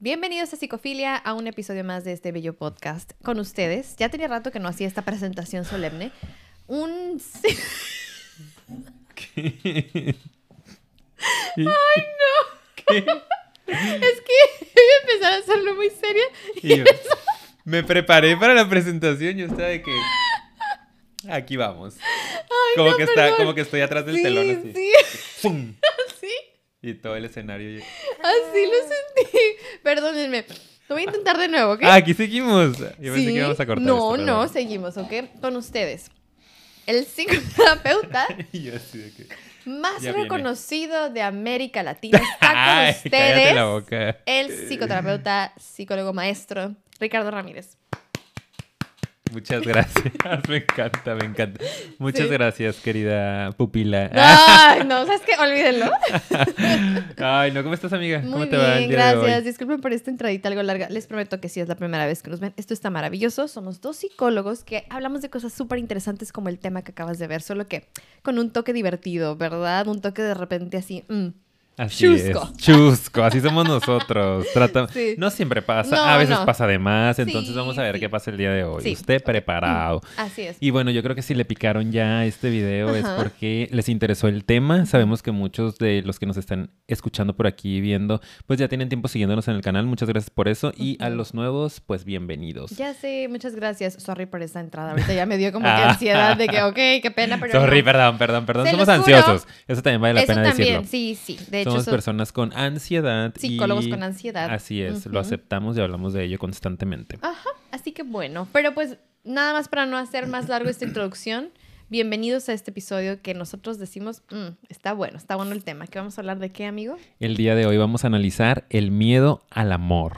Bienvenidos a Psicofilia, a un episodio más de este bello podcast. Con ustedes, ya tenía rato que no hacía esta presentación solemne. Un... ¿Qué? ¡Ay, no! ¿Qué? Es que voy a empezar a hacerlo muy seria. Y yo, me preparé para la presentación y estaba de que aquí vamos. Ay, Como no, que está, como que estoy atrás del sí, telón así. Sí, ¡Pum! sí, Y todo el escenario. y- así lo sentí. Perdónenme. Lo voy a intentar de nuevo, ¿ok? Ah, aquí seguimos. Yo pensé Sí. que íbamos a cortar No, esto, no, seguimos, ¿ok? Con ustedes. El psicoterapeuta más reconocido de América Latina está con Ay, cállate la ustedes. boca. El psicoterapeuta, psicólogo maestro, Ricardo Ramírez. Muchas gracias. Me encanta, me encanta. Muchas Sí. gracias, querida pupila. Ay, no, ¿sabes qué? Olvídenlo. Ay, no, ¿cómo estás, amiga? ¿Cómo Muy te va el bien, de hoy? gracias. Disculpen por esta entradita algo larga. Les prometo que sí es la primera vez que nos ven. Esto está maravilloso. Somos dos psicólogos que hablamos de cosas súper interesantes como el tema que acabas de ver, solo que con un toque divertido, ¿verdad? Un toque de repente así. mm. Así Chusco. es. Chusco, así somos nosotros. Trata... Sí. No siempre pasa, No, a veces no. pasa de más, entonces Sí, vamos a ver sí. qué pasa el día de hoy. Usted preparado. Así es. Y bueno, yo creo que si le picaron ya este video es porque les interesó el tema. Sabemos que muchos de los que nos están escuchando por aquí y viendo, pues ya tienen tiempo siguiéndonos en el canal. Muchas gracias por eso. Y a los nuevos, pues bienvenidos. Ya sé, muchas gracias. Sorry por esa entrada. Ahorita ya me dio como que Ah. ansiedad de que, ok, qué pena, pero. Sorry, no. perdón, perdón, perdón. Se Somos ansiosos. Eso también vale la Eso pena también, decirlo. sí, sí. De Somos so- personas con ansiedad. psicólogos y- con ansiedad. Así es, lo aceptamos y hablamos de ello constantemente. Ajá, así que bueno, pero pues nada más para no hacer más largo esta introducción, bienvenidos a este episodio que nosotros decimos, "Mm, está bueno, está bueno el tema. ¿Qué vamos a hablar de qué, amigo? El día de hoy vamos a analizar el miedo al amor.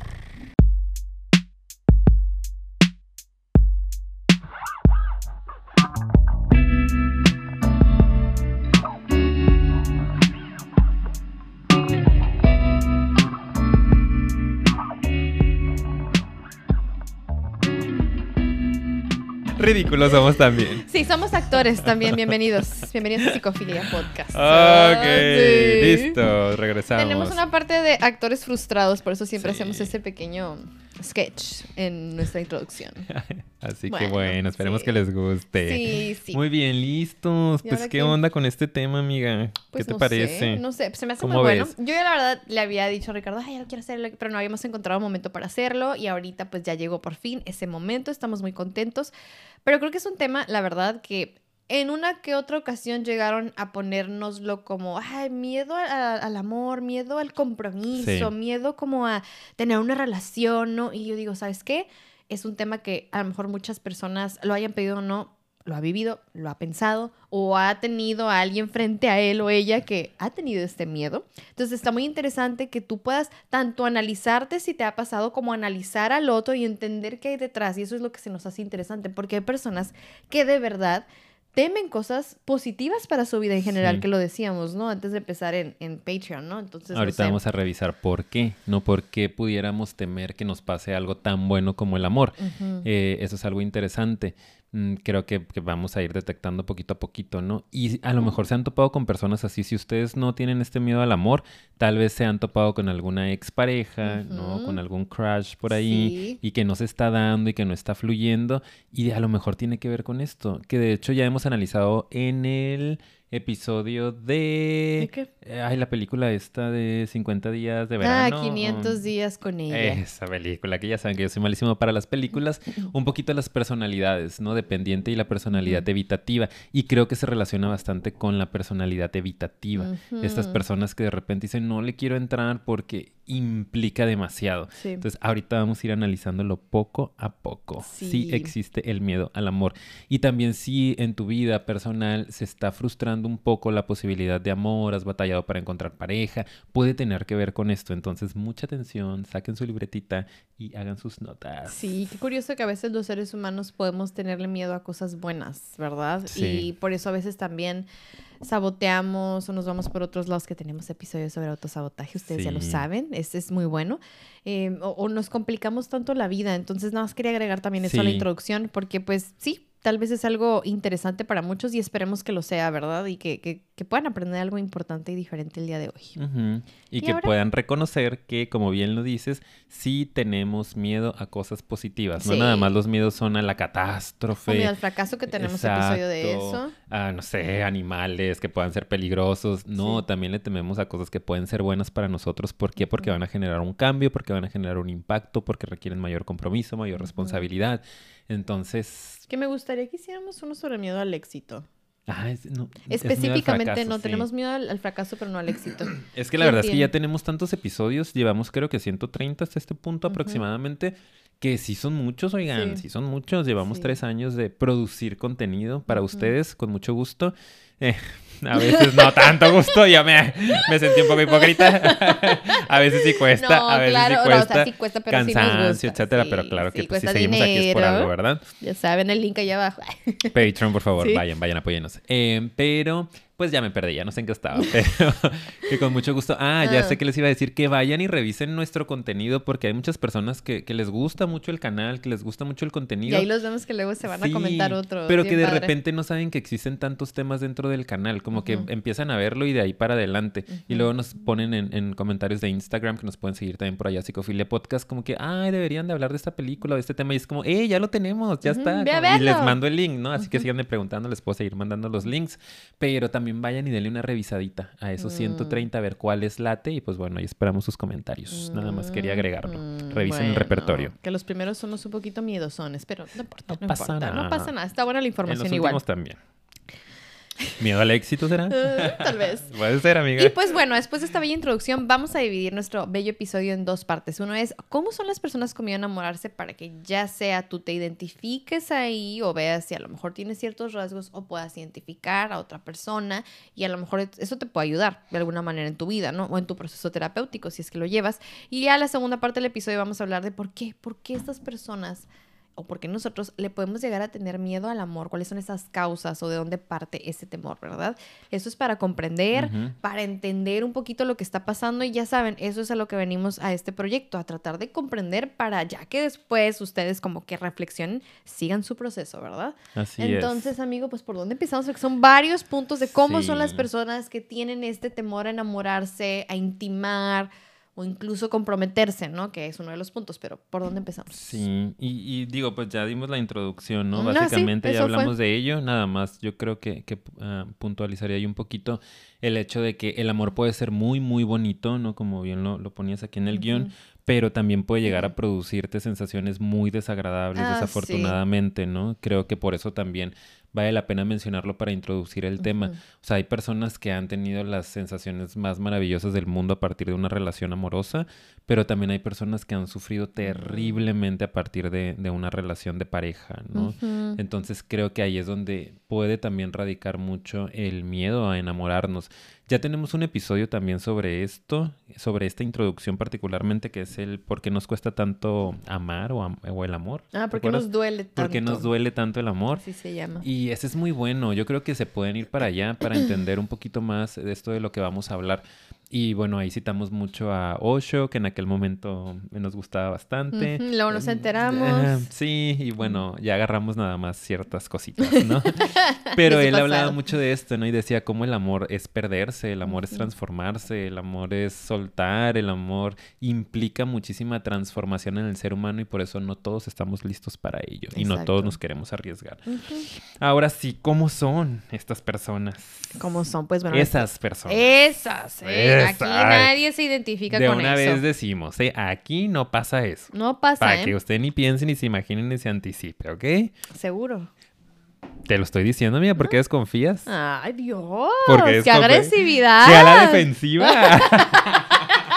Ridículos somos también. Sí, somos actores también, bienvenidos. Bienvenidos a Psicofilia Podcast. Ok, Ah, sí. listo, regresamos. Tenemos una parte de actores frustrados, por eso siempre Sí. hacemos ese pequeño sketch en nuestra introducción. Así que Bueno, esperemos sí. que les guste. Sí, sí. Muy bien, listos. ¿Y Pues, ¿qué onda con este tema, amiga? Pues ¿Qué te no parece? Sé, no sé, se me hace muy ¿Cómo bueno. Yo ya la verdad le había dicho a Ricardo, ay, ya lo quiero hacer, pero no habíamos encontrado un momento para hacerlo y ahorita pues ya llegó por fin ese momento, estamos muy contentos. Pero creo que es un tema, la verdad, que en una que otra ocasión llegaron a ponérnoslo como, ay, miedo a- al amor, miedo al compromiso, Sí. miedo como a tener una relación, ¿no? Y yo digo, ¿sabes qué? Es un tema que a lo mejor muchas personas lo hayan pedido o no, lo ha vivido, lo ha pensado o ha tenido a alguien frente a él o ella que ha tenido este miedo. Entonces está muy interesante que tú puedas tanto analizarte si te ha pasado como analizar al otro y entender qué hay detrás. Y eso es lo que se nos hace interesante porque hay personas que de verdad temen cosas positivas para su vida en general, Sí. que lo decíamos, ¿no? Antes de empezar en, en Patreon, ¿no? Entonces, no Ahorita sé. vamos a revisar por qué, no por qué pudiéramos temer que nos pase algo tan bueno como el amor. Eh, eso es algo interesante. Mm, creo que, que vamos a ir detectando poquito a poquito, ¿no? Y a lo mejor se han topado con personas así. Si ustedes no tienen este miedo al amor, tal vez se han topado con alguna expareja, ¿no? Ujú. Con algún crush por ahí Sí. y que no se está dando y que no está fluyendo. Y a lo mejor tiene que ver con esto, que de hecho ya hemos analizado en el episodio de... ¿De qué? eh, Ay, la película esta de 50 días de Ah, verano. 500 días con ella. Esa película, que ya saben que yo soy malísimo para las películas. Un poquito las personalidades, ¿no? Dependiente y la personalidad evitativa. Y creo que se relaciona bastante con la personalidad evitativa. Estas personas que de repente dicen, no le quiero entrar porque implica demasiado. Sí. Entonces, ahorita vamos a ir analizándolo poco a poco. Sí. Sí. existe el miedo al amor. Y también si en tu vida personal se está frustrando un poco la posibilidad de amor, has batallado para encontrar pareja, puede tener que ver con esto. Entonces, mucha atención, saquen su libretita y hagan sus notas. Sí, qué curioso que a veces los seres humanos podemos tenerle miedo a cosas buenas, ¿verdad? Sí. Y por eso a veces también saboteamos o nos vamos por otros lados que tenemos episodios sobre autosabotaje, ustedes ya lo saben, este es muy bueno. Eh, o, o nos complicamos tanto la vida, entonces nada más quería agregar también eso a la introducción porque pues sí, tal vez es algo interesante para muchos y esperemos que lo sea, ¿verdad? Y que, que, que puedan aprender algo importante y diferente el día de hoy. Y, ¿Y que ahora? puedan reconocer que, como bien lo dices, sí tenemos miedo a cosas positivas. No nada más los miedos son a la O catástrofe. miedo al fracaso que tenemos episodio de Exacto. eso. A, no sé, animales que puedan ser peligrosos. No, Sí. también le tememos a cosas que pueden ser buenas para nosotros. ¿Por qué? Porque van a generar un cambio, porque van a generar un impacto, porque requieren mayor compromiso, mayor responsabilidad. Entonces, Que me gustaría que hiciéramos uno sobre miedo al éxito. ah, es- no, es Específicamente, fracaso, no, sí. tenemos miedo al, al fracaso, pero no al éxito. Es que la ¿Quién verdad es que ya tenemos tantos episodios, llevamos creo que 130 hasta este punto aproximadamente, que sí son muchos, oigan, sí, Sí. son muchos. Llevamos Sí. tres años de producir contenido para ustedes, con mucho gusto. Eh, a veces no tanto gusto, ya me, me sentí un poco hipócrita. a veces sí cuesta, no, a veces claro, sí no, cuesta. o sea, sí cuesta, pero sí nos cansancio, gusta. etcétera, pero Sí, claro que pues, si seguimos aquí es por dinero. algo, ¿verdad? Ya saben, el link allá abajo. Patreon, por favor, vayan, vayan, apóyennos. Eh, pero, pues ya me perdí, ya no sé en qué estaba, pero que con mucho gusto. Ah, ya Ah. sé que les iba a decir que vayan y revisen nuestro contenido porque hay muchas personas que, que les gusta mucho el canal, que les gusta mucho el Y contenido. ahí los vemos que luego se van a comentar otros. Pero que de padre. repente no saben que existen tantos temas dentro del canal, como que empiezan a verlo y de ahí para adelante. Y luego nos ponen en, en comentarios de Instagram, que nos pueden seguir también por allá, Psicofilia Podcast, como que, ay, deberían de hablar de esta película o de este tema. Y es como, eh, ya lo tenemos, ya está. ve a como- y les mando el link, ¿no? Así que síganme preguntando, les puedo seguir mandando los links. Pero también vayan y denle una revisadita a esos Mm. 130, a ver cuál es late. Y pues bueno, ahí esperamos sus comentarios. Nada más quería agregarlo. Mm, Revisen el repertorio. Que los primeros somos un poquito miedosones, pero no importa, No no, pasa importa, nada. no pasa nada. Está buena la En los información igual. también. ¿Miedo al éxito será? Eh, tal vez. Puede ser, amiga. Y pues bueno, después de esta bella introducción, vamos a dividir nuestro bello episodio en dos partes. Uno es cómo son las personas con miedo a enamorarse para que ya sea tú te identifiques ahí o veas si a lo mejor tienes ciertos rasgos o puedas identificar a otra persona y a lo mejor eso te puede ayudar de alguna manera en tu vida, ¿no? O en tu proceso terapéutico, si es que lo llevas. Y ya la segunda parte del episodio vamos a hablar de por qué, por qué estas personas o por qué nosotros le podemos llegar a tener miedo al amor, cuáles son esas causas o de dónde parte ese temor, ¿verdad? Eso es para comprender, para entender un poquito lo que está pasando y ya saben, eso es a lo que venimos a este proyecto, a tratar de comprender para ya que después ustedes como que reflexionen, sigan su proceso, ¿verdad? Así Entonces, amigo, pues por dónde empezamos, porque son varios puntos de cómo son las personas que tienen este temor a enamorarse, a intimar o incluso comprometerse, ¿no? Que es uno de los puntos, pero ¿por dónde empezamos? Sí, y, y digo, pues ya dimos la introducción, ¿no? Ah, sí, Básicamente ya fue. hablamos de ello, nada más yo creo que, que ah, puntualizaría ahí un poquito el hecho de que el amor puede ser muy, muy bonito, ¿no? Como bien lo, lo ponías aquí en el guion, pero también puede llegar a producirte sensaciones muy desagradables, Ah, sí. desafortunadamente, ¿no? Creo que por eso también vale la pena mencionarlo para introducir el tema. O sea, hay personas que han tenido las sensaciones más maravillosas del mundo a partir de una relación amorosa, pero también hay personas que han sufrido terriblemente a partir de, de una relación de pareja, ¿no? Entonces creo que ahí es donde puede también radicar mucho el miedo a enamorarnos. Ya tenemos un episodio también sobre esto, sobre esta introducción particularmente, que es el por qué nos cuesta tanto amar o, am- o el amor. Ah, ¿te porque acuerdas? nos duele tanto. ¿Por qué nos duele tanto el amor? Así se llama. Y ese es muy bueno. Yo creo que se pueden ir para allá para entender un poquito más de esto de lo que vamos a hablar. Y bueno, ahí citamos mucho a Osho, que en aquel momento nos gustaba bastante. Luego nos Eh, enteramos. eh, sí, y bueno, ya agarramos nada más ciertas cositas, ¿no? Pero él hablaba mucho de esto, ¿no? Y decía cómo el amor es perderse, el amor es transformarse, el amor es soltar, el amor implica muchísima transformación en el ser humano y por eso no todos estamos listos para ello y no todos nos queremos arriesgar. Ahora sí, ¿cómo son estas personas? ¿Cómo son? Pues bueno. Esas personas. Esas, ¿eh? Aquí nadie se identifica de con una eso. vez decimos, ¿eh? aquí no pasa eso. No pasa, Para ¿eh? que usted ni piense, ni se imagine, ni se anticipe, ¿ok? Seguro. Te lo estoy diciendo, amiga, ¿por qué desconfías? Ay, Dios. Porque ¡Qué agresividad! ¡Que a la defensiva!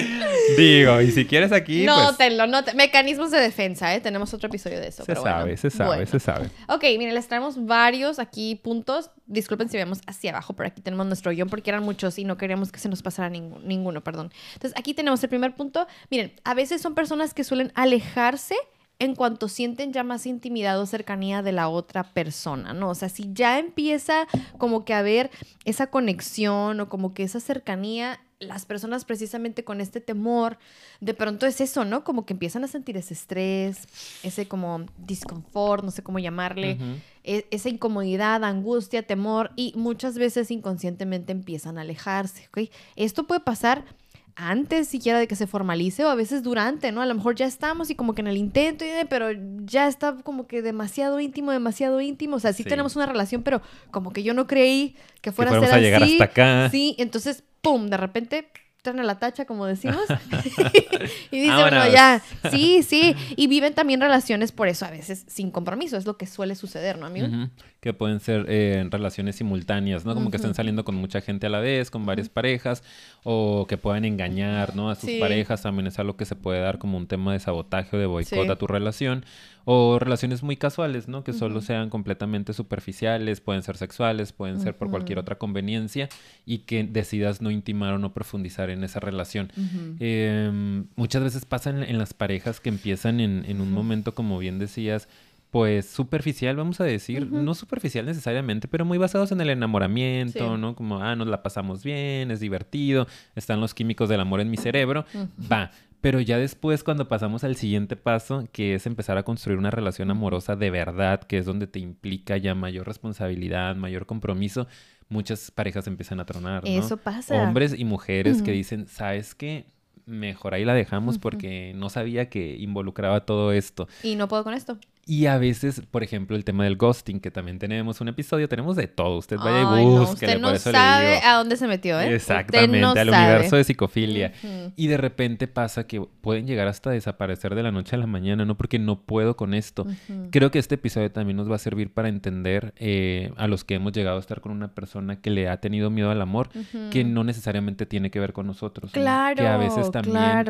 Digo, y si quieres aquí, no, pues tenlo, no te- Mecanismos de defensa, ¿eh? Tenemos otro episodio de eso. se pero sabe, bueno. se sabe, Bueno. se sabe. Ok, miren, les traemos varios aquí puntos. Disculpen si vemos hacia abajo, pero aquí tenemos nuestro guion porque eran muchos y no queríamos que se nos pasara ninguno, perdón. Entonces, aquí tenemos el primer punto. Miren, a veces son personas que suelen alejarse en cuanto sienten ya más intimidad o cercanía de la otra persona, ¿no? O sea, si ya empieza como que a haber esa conexión o como que esa cercanía, las personas precisamente con este temor, de pronto es eso, ¿no? Como que empiezan a sentir ese estrés, ese como disconfort, no sé cómo llamarle, e, esa incomodidad, angustia, temor y muchas veces inconscientemente empiezan a alejarse, ¿ok? Esto puede pasar antes siquiera de que se formalice o a veces durante, ¿no? A lo mejor ya estamos y como que en el intento, pero ya está como que demasiado íntimo, demasiado íntimo. O sea, sí, tenemos una relación, pero como que yo no creí que fuera a ser a llegar hasta acá. Sí, entonces, ¡pum! De repente traen a la tacha, como decimos. y dicen, bueno, ya, sí, sí. Y viven también relaciones por eso, a veces sin compromiso. Es lo que suele suceder, ¿no, amigo? Que pueden ser eh, relaciones simultáneas, ¿no? Como que estén saliendo con mucha gente a la vez, con varias parejas, o que puedan engañar, ¿no? A sus parejas también es algo que se puede dar como un tema de sabotaje o de boicot a tu relación. O relaciones muy casuales, ¿no? Que solo sean completamente superficiales, pueden ser sexuales, pueden ser por cualquier otra conveniencia y que decidas no intimar o no profundizar en esa relación. Em, muchas veces pasa en, las parejas que empiezan en, en un momento, como bien decías, pues superficial, vamos a decir, no superficial necesariamente, pero muy basados en el enamoramiento, ¿no? Como, ah, nos la pasamos bien, es divertido, están los químicos del amor en mi cerebro, va. Pero ya después, cuando pasamos al siguiente paso, que es empezar a construir una relación amorosa de verdad, que es donde te implica ya mayor responsabilidad, mayor compromiso, muchas parejas empiezan a tronar. ¿no? Eso pasa. Hombres y mujeres que dicen, ¿sabes qué? Mejor ahí la dejamos porque no sabía que involucraba todo esto. Y no puedo con esto. Y a veces, por ejemplo, el tema del ghosting, que también tenemos un episodio, tenemos de todo. Usted vaya y busque. No, usted no sabe a dónde se metió, ¿eh? Exactamente, al universo de psicofilia. Y de repente pasa que pueden llegar hasta desaparecer de la noche a la mañana, ¿no? Porque no puedo con esto. Creo que este episodio también nos va a servir para entender eh, a los que hemos llegado a estar con una persona que le ha tenido miedo al amor, que no necesariamente tiene que ver con nosotros. Claro. Que a veces también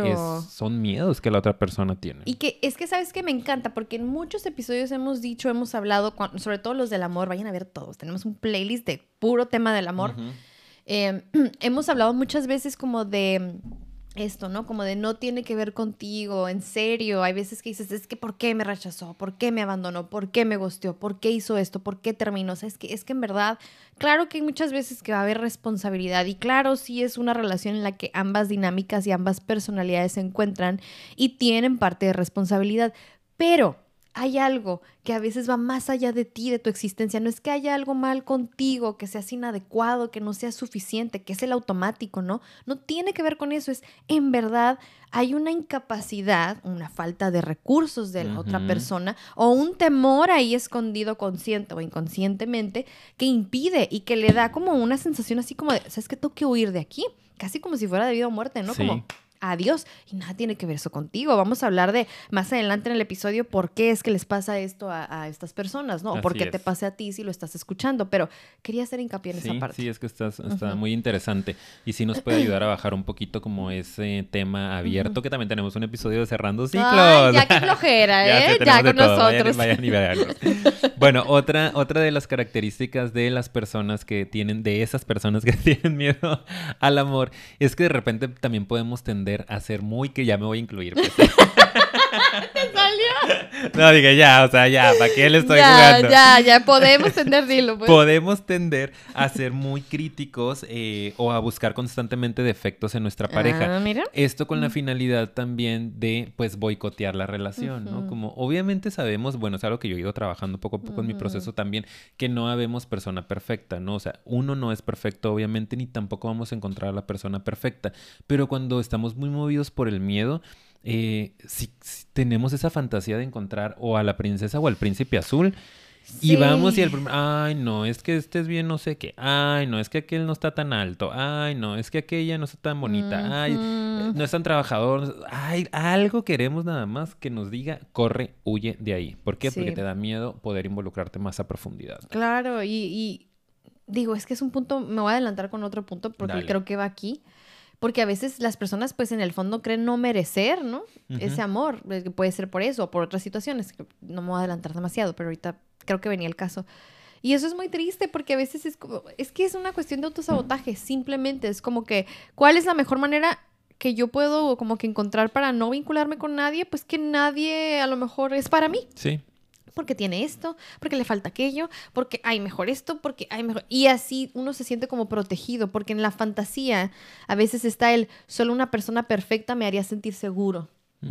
son miedos que la otra persona tiene. Y que es que, ¿sabes que Me encanta porque en muchos episodios hemos dicho, hemos hablado, sobre todo los del amor, vayan a ver todos, tenemos un playlist de puro tema del amor. Em, hemos hablado muchas veces como de esto, ¿no? Como de no tiene que ver contigo, en serio. Hay veces que dices, es que ¿por qué me rechazó? ¿Por qué me abandonó? ¿Por qué me gosteó? ¿Por qué hizo esto? ¿Por qué terminó? O sea, es que, es que en verdad, claro que hay muchas veces que va a haber responsabilidad y claro, sí es una relación en la que ambas dinámicas y ambas personalidades se encuentran y tienen parte de responsabilidad, pero hay algo que a veces va más allá de ti, de tu existencia. No es que haya algo mal contigo, que seas inadecuado, que no sea suficiente, que es el automático, ¿no? No tiene que ver con eso. Es en verdad hay una incapacidad, una falta de recursos de la otra persona o un temor ahí escondido consciente o inconscientemente que impide y que le da como una sensación así como de, ¿sabes que Tengo que huir de aquí. Casi como si fuera de vida o muerte, ¿no? Como Adiós. Y nada tiene que ver eso contigo. Vamos a hablar de más adelante en el episodio por qué es que les pasa esto a, estas personas, ¿no? O por qué te pase a ti si lo estás escuchando. Pero quería hacer hincapié en esa parte. Sí, es que está muy interesante. Y sí nos puede ayudar a bajar un poquito como ese tema abierto, que también tenemos un episodio de Cerrando Ciclos. ya qué flojera, ¿eh? ya, con nosotros. bueno, otra, otra de las características de las personas que tienen, de esas personas que tienen miedo al amor, es que de repente también podemos tender a ser muy que ya me voy a incluir. Pues. ¿Te salió? No, dije ya, o sea, ya, ¿para qué le estoy jugando? Ya, ya, podemos tender, dilo. Pues. Podemos tender a ser muy críticos eh, o a buscar constantemente defectos en nuestra pareja. Ah, mira. Esto con la mm. finalidad también de, pues, boicotear la relación, ¿no? Como obviamente sabemos, bueno, es algo que yo he ido trabajando poco a poco en mi proceso también, que no habemos persona perfecta, ¿no? O sea, uno no es perfecto, obviamente, ni tampoco vamos a encontrar a la persona perfecta, pero cuando estamos muy movidos por el miedo, eh, si, tenemos esa fantasía de encontrar o a la princesa o al príncipe azul, Y vamos y el primer, ay, no, es que este es bien no sé qué, ay, no, es que aquel no está tan alto, ay, no, es que aquella no está tan bonita, ay, no es tan trabajador, ay, algo queremos nada más que nos diga, corre, huye de ahí. ¿Por qué? Porque te da miedo poder involucrarte más a profundidad. Claro, y, digo, es que es un punto, me voy a adelantar con otro punto porque creo que va aquí porque a veces las personas pues en el fondo creen no merecer, ¿no? Ese amor, eh, puede ser por eso o por otras situaciones, no me voy a adelantar demasiado, pero ahorita creo que venía el caso. Y eso es muy triste porque a veces es como, es que es una cuestión de autosabotaje, simplemente es como que, ¿cuál es la mejor manera que yo puedo como que encontrar para no vincularme con nadie? Pues que nadie a lo mejor es para mí. Sí. Porque tiene esto, porque le falta aquello, porque hay mejor esto, porque hay mejor... Y así uno se siente como protegido, porque en la fantasía a veces está el, solo una persona perfecta me haría sentir seguro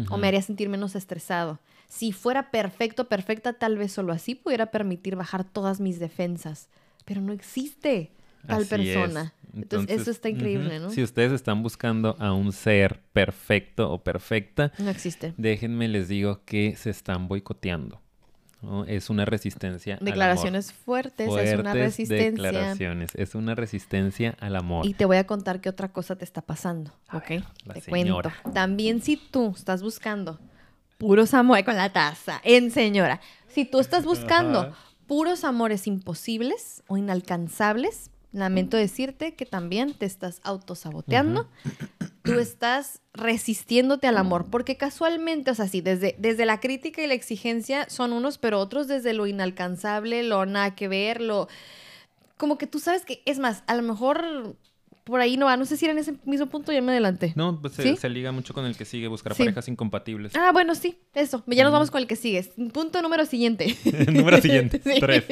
o me haría sentir menos estresado. Si fuera perfecto, perfecta, tal vez solo así pudiera permitir bajar todas mis defensas, pero no existe tal persona. Entonces, eso está increíble, ¿no? Si ustedes están buscando a un ser perfecto o perfecta, no existe. Déjenme les digo que se están boicoteando. Es una resistencia. Declaraciones al amor. fuertes, fuertes, es una resistencia. Declaraciones, es una resistencia al amor. Y te voy a contar qué otra cosa te está pasando, ¿ok? te cuento. También si tú estás buscando puros amores con la taza, en señora, si tú estás buscando puros amores imposibles o inalcanzables, lamento decirte que también te estás autosaboteando. Tú estás resistiéndote al amor, porque casualmente, o sea, sí, desde, desde la crítica y la exigencia son unos, pero otros desde lo inalcanzable, lo nada que ver, lo... Como que tú sabes que, es más, a lo mejor por ahí no va. No sé si era en ese mismo punto, ya me adelanté. No, pues se, liga mucho con el que sigue, buscar parejas incompatibles. Ah, bueno, sí, eso. Ya nos vamos con el que sigue. Punto número siguiente. número siguiente, tres.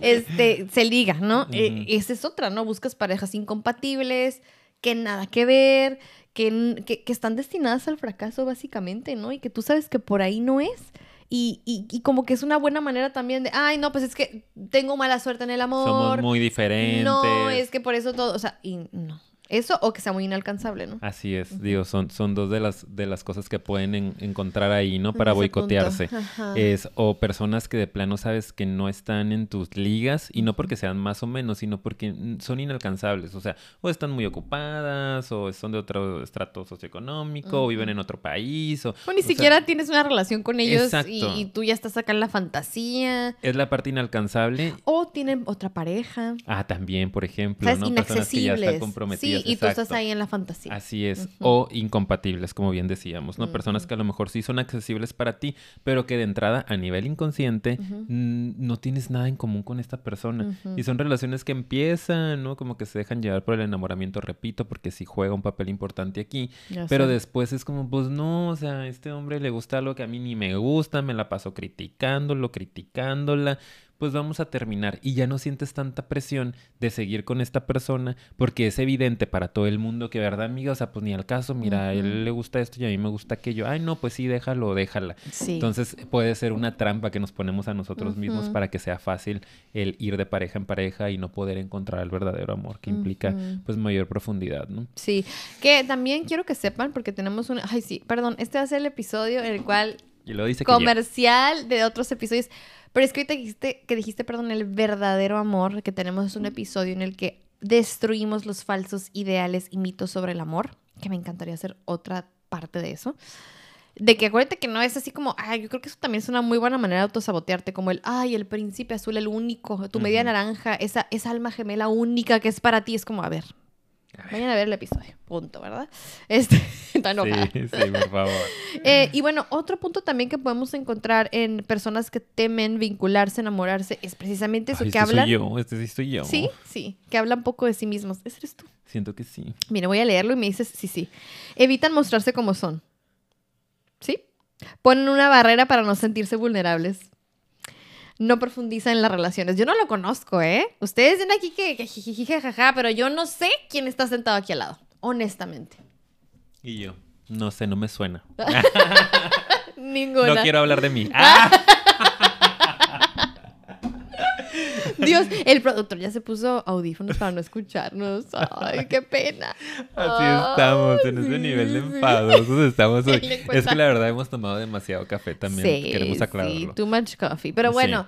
Este, se liga, ¿no? Eh, esa es otra, ¿no? Buscas parejas incompatibles, que nada que ver, que, que, que están destinadas al fracaso, básicamente, ¿no? Y que tú sabes que por ahí no es. Y, y, como que es una buena manera también de, ay, no, pues es que tengo mala suerte en el amor. Somos muy diferentes. No, es que por eso todo, o sea, y no. Eso o que sea muy inalcanzable, ¿no? Así es, digo, son, son dos de las, de las cosas que pueden encontrar ahí, ¿no? Para boicotearse. Es o personas que de plano sabes que no están en tus ligas y no porque sean más o menos, sino porque son inalcanzables. O sea, o están muy ocupadas, o son de otro estrato socioeconómico, o viven en otro país, o... O ni siquiera tienes una relación con ellos y, tú ya estás acá en la fantasía. Es la parte inalcanzable. O tienen otra pareja. Ah, también, por ejemplo, ¿no? Personas que ya están comprometidas y tú estás ahí en la fantasía. Así es. O incompatibles, como bien decíamos, ¿no? Personas que a lo mejor sí son accesibles para ti, pero que de entrada, a nivel inconsciente, no tienes nada en común con esta persona. Y son relaciones que empiezan, ¿no? Como que se dejan llevar por el enamoramiento, repito, porque sí juega un papel importante aquí. pero después es como, pues no, o sea, a este hombre le gusta algo que a mí ni me gusta, me la paso criticándolo, criticándola pues vamos a terminar y ya no sientes tanta presión de seguir con esta persona porque es evidente para todo el mundo que, ¿verdad, amiga? O sea, pues ni al caso, mira, a él le gusta esto y a mí me gusta aquello. Ay, no, pues sí, déjalo, déjala. Entonces puede ser una trampa que nos ponemos a nosotros mismos para que sea fácil el ir de pareja en pareja y no poder encontrar el verdadero amor que implica pues mayor profundidad, ¿no? Sí, que también quiero que sepan porque tenemos un... Ay, sí, perdón, este va a ser el episodio en el cual... Y lo dice comercial de otros episodios. Pero es que ahorita dijiste, que dijiste, perdón, el verdadero amor, que tenemos un episodio en el que destruimos los falsos ideales y mitos sobre el amor, que me encantaría hacer otra parte de eso. De que acuérdate que no es así como, ay, yo creo que eso también es una muy buena manera de autosabotearte, como el, ay, el príncipe azul, el único, tu media naranja, esa, esa alma gemela única que es para ti, es como, a ver, Vayan a ver el episodio, punto, ¿verdad? Este, está enojada. Sí, sí, por favor. Eh, y bueno, otro punto también que podemos encontrar en personas que temen vincularse, enamorarse, es precisamente eso que este hablan. Soy yo, este sí estoy yo. Sí, sí, que hablan poco de sí mismos. ¿Ese eres tú? Siento que sí. Mira, voy a leerlo y me dices sí, sí. Evitan mostrarse como son. ¿Sí? Ponen una barrera para no sentirse vulnerables no profundiza en las relaciones. Yo no lo conozco, ¿eh? Ustedes ven aquí que, que jajaja, pero yo no sé quién está sentado aquí al lado, honestamente. Y yo, no sé, no me suena. Ninguna. No quiero hablar de mí. ¡Ah! Dios, el productor ya se puso audífonos para no escucharnos. Ay, qué pena. Así estamos, en ese nivel de enfadosos estamos hoy. Es que la verdad hemos tomado demasiado café también. Sí, Queremos aclararlo. Sí, too much coffee. Pero bueno,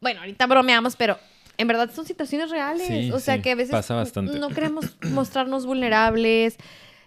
bueno, ahorita bromeamos, pero en verdad son situaciones reales. o sea que a veces no queremos mostrarnos vulnerables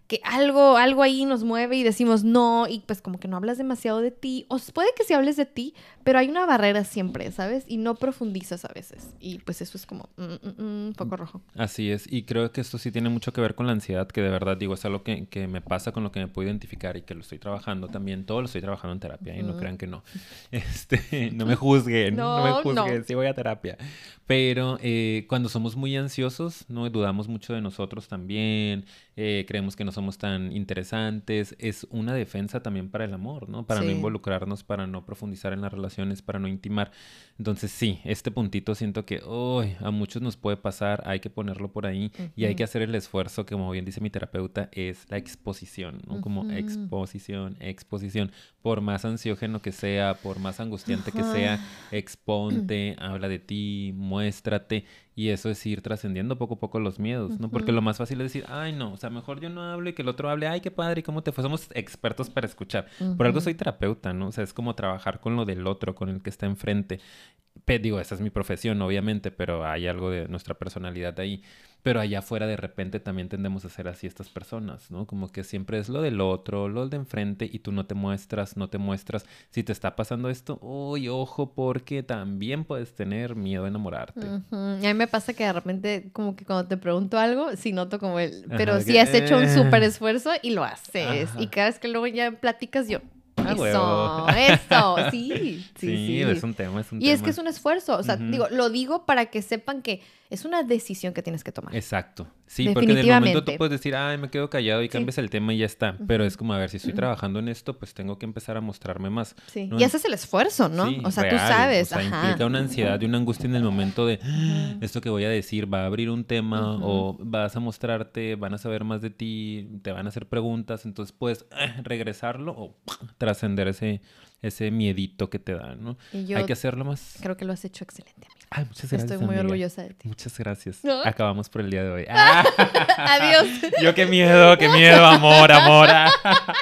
que algo, algo ahí nos mueve y decimos no, y pues como que no hablas demasiado de ti, o puede que sí hables de ti, pero hay una barrera siempre, ¿sabes? Y no profundizas a veces, y pues eso es como un mm, mm, mm, poco rojo. Así es, y creo que esto sí tiene mucho que ver con la ansiedad, que de verdad digo, es algo que, que me pasa con lo que me puedo identificar y que lo estoy trabajando también, todo lo estoy trabajando en terapia, y no crean que no. Este, no me juzguen, no, me juzguen, sí voy a terapia. Pero eh, cuando somos muy ansiosos, no dudamos mucho de nosotros también, eh, creemos que no somos tan interesantes. Es una defensa también para el amor, ¿no? Para no Sí. involucrarnos, para no profundizar en las relaciones, para no intimar. Entonces sí, este puntito siento que uy, a muchos nos puede pasar, hay que ponerlo por ahí y hay que hacer el esfuerzo, que como bien dice mi terapeuta, es la exposición, ¿no? Como Ujú. exposición, exposición. Por más ansiógeno que sea, por más angustiante que Ajá. sea, exponte, habla de ti, muéstrate. Y eso es ir trascendiendo poco a poco los miedos, ¿no? Porque lo más fácil es decir, ay, no, o sea, mejor yo no hablo y que el otro hable, ay, qué padre, ¿y cómo te fue? Somos expertos para escuchar. Por algo soy terapeuta, ¿no? O sea, es como trabajar con lo del otro, con el que está enfrente. Pe- digo, esa es mi profesión, obviamente, pero hay algo de nuestra personalidad ahí. Pero allá afuera de repente también tendemos a ser así estas personas, ¿no? Como que siempre es lo del otro, lo de enfrente y tú no te muestras, no te muestras. Si te está pasando esto, uy, ojo, porque también puedes tener miedo a enamorarte. Y a mí me pasa que de repente, como que cuando te pregunto algo, sí noto como el. Pero Ajá, sí que, has hecho un eh. súper esfuerzo y lo haces. Ajá. Y cada vez que luego ya platicas, yo. Ah, eso, eso, sí. Sí, Sí, sí. es un tema, es un Y tema. es que es un esfuerzo. O sea, digo, lo digo para que sepan que es una decisión que tienes que tomar. Exacto. Sí, porque en el momento tú puedes decir, ay, me quedo callado y Sí. cambias el tema y ya está. Pero es como, a ver, si estoy trabajando en esto, pues tengo que empezar a mostrarme más. Sí. ¿no? Y haces el esfuerzo, ¿no? Sí, o sea, tú sabes. O sea, Ajá. implica una ansiedad y una angustia en el momento de esto que voy a decir va a abrir un tema o vas a mostrarte, van a saber más de ti, te van a hacer preguntas, entonces puedes eh, regresarlo o trascender ese, ese miedito que te da, ¿no? Y yo Hay que hacerlo más. creo que lo has hecho excelente, amigo. Ay, muchas gracias. Estoy muy amiga. orgullosa de ti. Muchas gracias. ¿No? Acabamos por el día de hoy. Ah, Adiós. yo qué miedo, qué miedo, amor, amor. Ah,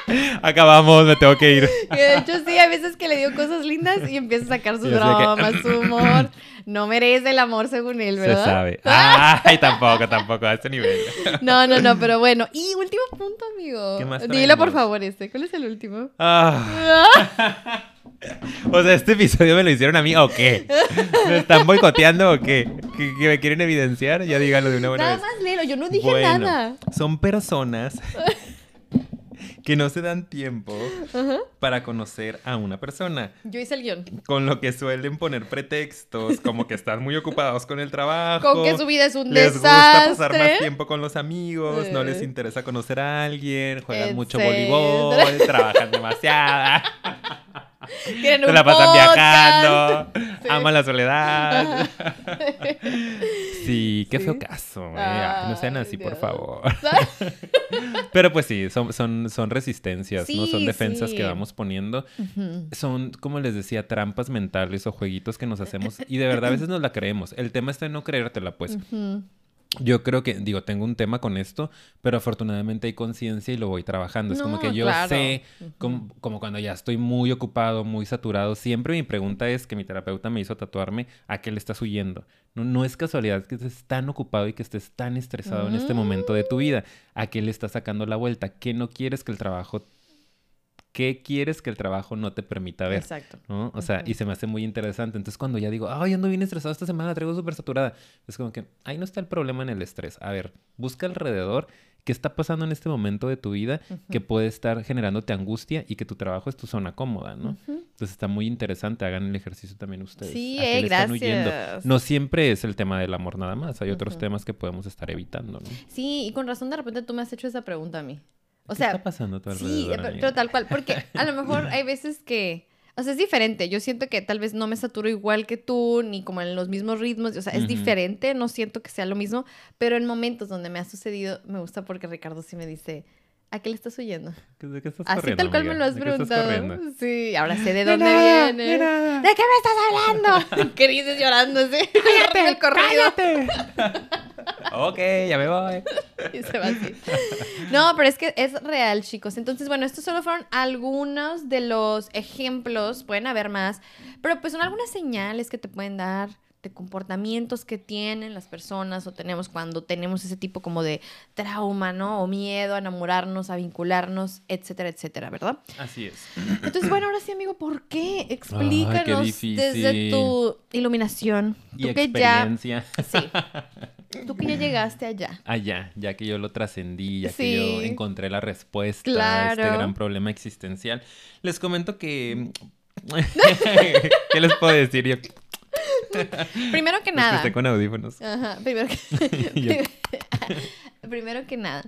Acabamos, me tengo que ir. De hecho sí, hay veces que le digo cosas lindas y empieza a sacar que- bromas, su humor. No merece el amor según él, Se ¿verdad? sabe. Ay, tampoco, tampoco, a este nivel. No, no, no, pero bueno. Y último punto, amigo. ¿Qué más Dilo por favor este. ¿Cuál es el último? Ah. O sea, ¿este episodio me lo hicieron a mí o qué? ¿Me están boicoteando o qué? ¿Que, que me quieren evidenciar? Ya díganlo de una buena Nada vez. más léelo, yo no dije Bueno, nada. Son personas que no se dan tiempo para conocer a una persona. Yo hice el guion. Con lo que suelen poner pretextos, como que están muy ocupados con el trabajo. Con que su vida es un Les desastre. gusta pasar más tiempo con los amigos, no les Eh. interesa conocer a alguien, juegan mucho voleibol, trabajan demasiado, Quieren se la pasan podcast. viajando, Sí. aman la soledad. Sí, qué Sí. feo caso. eh. Ay, no sean así, por favor. Pero pues sí, son, son, son resistencias, ¿no? Son defensas que vamos poniendo. Son, como les decía, trampas mentales o jueguitos que nos hacemos y de verdad a veces nos la creemos. El tema está en no creértela, pues. Yo creo que, digo, tengo un tema con esto, pero afortunadamente hay conciencia y lo voy trabajando. Es como No, que yo claro. sé, como, como cuando ya estoy muy ocupado, muy saturado, siempre mi pregunta es que mi terapeuta me hizo tatuarme a qué le estás huyendo. No, no es casualidad que estés tan ocupado y que estés tan estresado en este momento de tu vida. ¿A qué le estás sacando la vuelta? ¿Qué no quieres que el trabajo... ¿Qué quieres que el trabajo no te permita ver? Exacto. ¿no? O sea, y se me hace muy interesante. Entonces, cuando ya digo, ay, ando bien estresado esta semana, traigo súper saturada, es como que ahí no está el problema en el estrés. A ver, busca alrededor qué está pasando en este momento de tu vida que puede estar generándote angustia y que tu trabajo es tu zona cómoda, ¿no? Entonces, está muy interesante. Hagan el ejercicio también ustedes. Sí, ¿A qué eh, están huyendo? gracias. No siempre es el tema del amor nada más. Hay otros temas que podemos estar evitando, ¿no? Sí, y con razón de repente tú me has hecho esa pregunta a mí. O ¿Qué sea, está pasando tu sí, alrededor, pero, pero tal cual, porque a lo mejor hay veces que, o sea, es diferente. Yo siento que tal vez no me saturo igual que tú, ni como en los mismos ritmos, o sea, es Ujú. diferente, no siento que sea lo mismo, pero en momentos donde me ha sucedido, me gusta porque Ricardo sí me dice, ¿a qué le estás huyendo? ¿De qué estás Así corriendo, tal cual me amiga? lo has ¿De qué estás preguntado. Sí, ahora sé de De dónde nada, viene. de nada. ¿De qué me estás hablando? ¿Qué dices llorando así? ¡Cállate! corrido. Ok, ya me voy. Y se va así. No, pero es que es real, chicos. Entonces, bueno, estos solo fueron algunos de los ejemplos, pueden haber más, pero pues son algunas señales que te pueden dar de comportamientos que tienen las personas o tenemos cuando tenemos ese tipo como de trauma, ¿no? O miedo a enamorarnos, a vincularnos, etcétera, etcétera, ¿verdad? Así es. Entonces, bueno, ahora sí, amigo, ¿por qué? Explícanos difícil. desde tu iluminación. Y Tú que ya, experiencia. sí, tú que ya llegaste allá. Allá, ya que yo lo trascendí, ya que yo encontré la respuesta a este Claro. gran problema existencial. Les comento que... ¿Qué les puedo decir? Yo, Primero que nada. esté con audífonos. Ajá, primero que, primero que nada.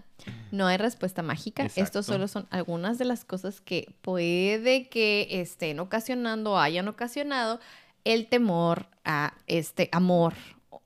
No hay respuesta mágica. Exacto. Estos solo son algunas de las cosas que puede que estén ocasionando o hayan ocasionado el temor a este amor,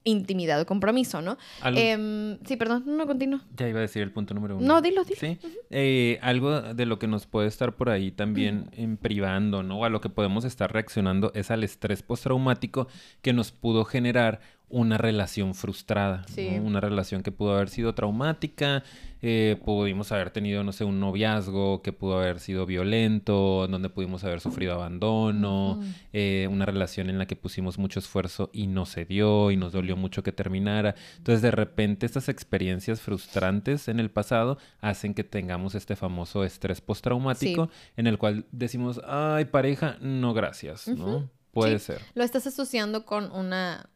intimidad o compromiso, ¿no? Em, sí, perdón, no continúo. Ya iba a decir el punto número uno. No, dilo, dilo. Sí, Eh, algo de lo que nos puede estar por ahí también en privando, ¿no? O a lo que podemos estar reaccionando es al estrés postraumático que nos pudo generar una relación frustrada, Sí. ¿no? Una relación que pudo haber sido traumática, eh, pudimos haber tenido, no sé, un noviazgo que pudo haber sido violento, donde pudimos haber sufrido abandono, eh, una relación en la que pusimos mucho esfuerzo y no se dio y nos dolió mucho que terminara. Entonces, de repente, estas experiencias frustrantes en el pasado hacen que tengamos este famoso estrés postraumático en el cual decimos, ay, pareja, no gracias, ¿no? Puede Sí. ser. Lo estás asociando con una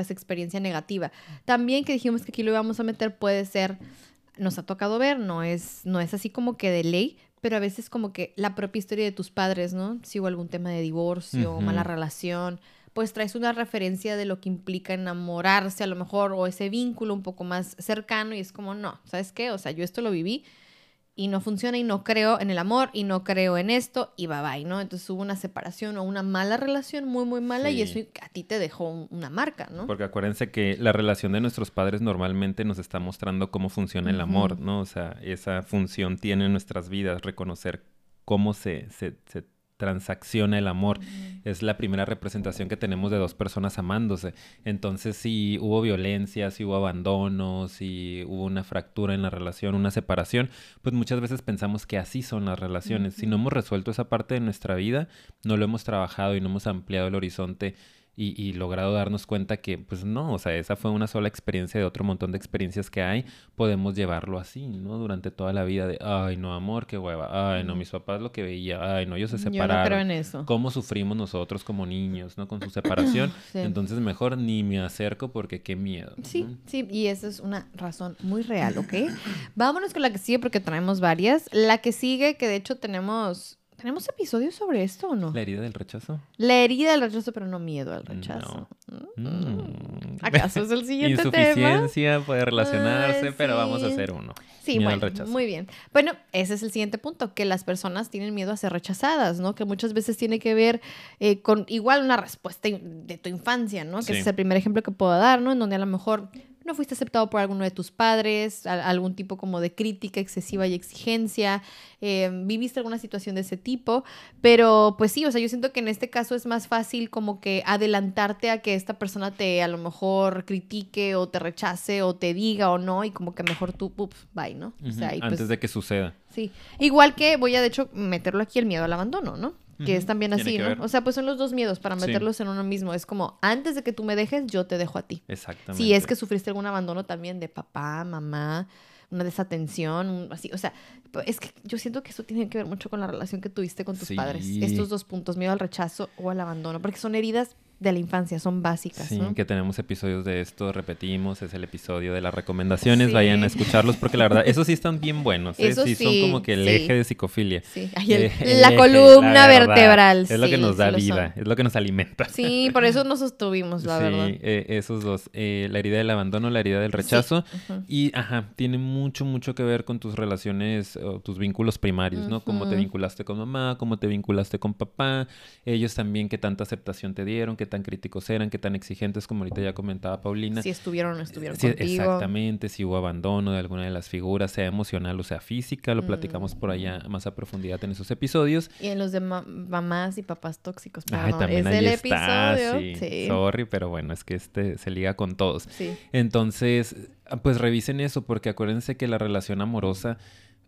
pues experiencia negativa. También que dijimos que aquí lo íbamos a meter puede ser nos ha tocado ver, no es no es así como que de ley, pero a veces como que la propia historia de tus padres, ¿no? Si hubo algún tema de divorcio, Ujú. mala relación, pues traes una referencia de lo que implica enamorarse a lo mejor o ese vínculo un poco más cercano y es como, no, ¿sabes qué? O sea, yo esto lo viví y no funciona y no creo en el amor y no creo en esto y bye bye, ¿no? Entonces hubo una separación o una mala relación muy, muy mala y eso a ti te dejó un- una marca, ¿no? Porque acuérdense que la relación de nuestros padres normalmente nos está mostrando cómo funciona el amor. ¿no? O sea, esa función tiene en nuestras vidas, reconocer cómo se, se, se transacciona el amor. Es la primera representación que tenemos de dos personas amándose. Entonces, si hubo violencia, si hubo abandono, si hubo una fractura en la relación, una separación, pues muchas veces pensamos que así son las relaciones. Si no hemos resuelto esa parte de nuestra vida, no lo hemos trabajado y no hemos ampliado el horizonte y, y logrado darnos cuenta que, pues no, o sea, esa fue una sola experiencia de otro montón de experiencias que hay, podemos llevarlo así, ¿no? Durante toda la vida de, ay, no, amor, qué hueva, ay, no, mis papás lo que veía, ay, no, ellos se Yo no separaron. creo en eso. Cómo sufrimos nosotros como niños, ¿no? Con su separación. Sí. Entonces mejor ni me acerco porque qué miedo. ¿no? Sí, sí, y esa es una razón muy real, ¿ok? Vámonos con la que sigue porque traemos varias. La que sigue, que de hecho tenemos... ¿Tenemos episodios sobre esto o no? La herida del rechazo. La herida del rechazo, pero no miedo al rechazo. Mm. Mm. ¿Acaso es el siguiente tema? Insuficiencia puede relacionarse, Ay, pero vamos a hacer uno. Sí, Miedo al bueno, rechazo. muy bien. Bueno, ese es el siguiente punto, que las personas tienen miedo a ser rechazadas, ¿no? Que muchas veces tiene que ver eh, con igual una respuesta de tu infancia, ¿no? Que Sí. ese es el primer ejemplo que puedo dar, ¿no? En donde a lo mejor no fuiste aceptado por alguno de tus padres, a- algún tipo como de crítica excesiva y exigencia, eh, viviste alguna situación de ese tipo, pero pues sí, o sea, yo siento que en este caso es más fácil como que adelantarte a que esta persona te a lo mejor critique o te rechace o te diga o no y como que mejor tú, ups, bye, ¿no? O sea, pues, Antes de que suceda. Sí. Igual que voy a, de hecho, meterlo aquí el miedo al abandono, ¿no? Que es también tiene así, ¿no? ver. O sea, pues son los dos miedos para Sí. meterlos en uno mismo. Es como, antes de que tú me dejes, yo te dejo a ti. Exactamente. Si es que sufriste algún abandono también de papá, mamá, una desatención, un- así, o sea, pues, es que yo siento que eso tiene que ver mucho con la relación que tuviste con tus Sí. padres. Estos dos puntos, miedo al rechazo o al abandono, porque son heridas de la infancia, son básicas, Sí, ¿no? que tenemos episodios de esto, repetimos, es el episodio de las recomendaciones, Sí. vayan a escucharlos porque la verdad, esos sí están bien buenos, ¿eh? Sí, son sí, como que el sí. eje de psicofilia. Sí, Ay, el- Eh, el la eje, columna la verdad, vertebral. Es lo que sí, nos da sí vida, es lo que nos alimenta. Sí, por eso nos sostuvimos, la Sí, verdad. eh, esos dos, eh, la herida del abandono, la herida del rechazo. Y, ajá, tiene mucho, mucho que ver con tus relaciones o tus vínculos primarios, ¿no? Cómo te vinculaste con mamá, cómo te vinculaste con papá, ellos también qué tanta aceptación te dieron, qué tan críticos eran, qué tan exigentes, como ahorita ya comentaba Paulina. Si estuvieron o no estuvieron Sí, contigo. exactamente, si hubo abandono de alguna de las figuras, sea emocional o sea física, lo Mm. platicamos por allá más a profundidad en esos episodios. Y en los de ma- mamás y papás tóxicos. Ay, perdón, también es ahí del está, episodio. sí. Sí. Sorry, pero bueno, es que este se liga con todos. Sí. Entonces, ah, pues revisen eso, porque acuérdense que la relación amorosa,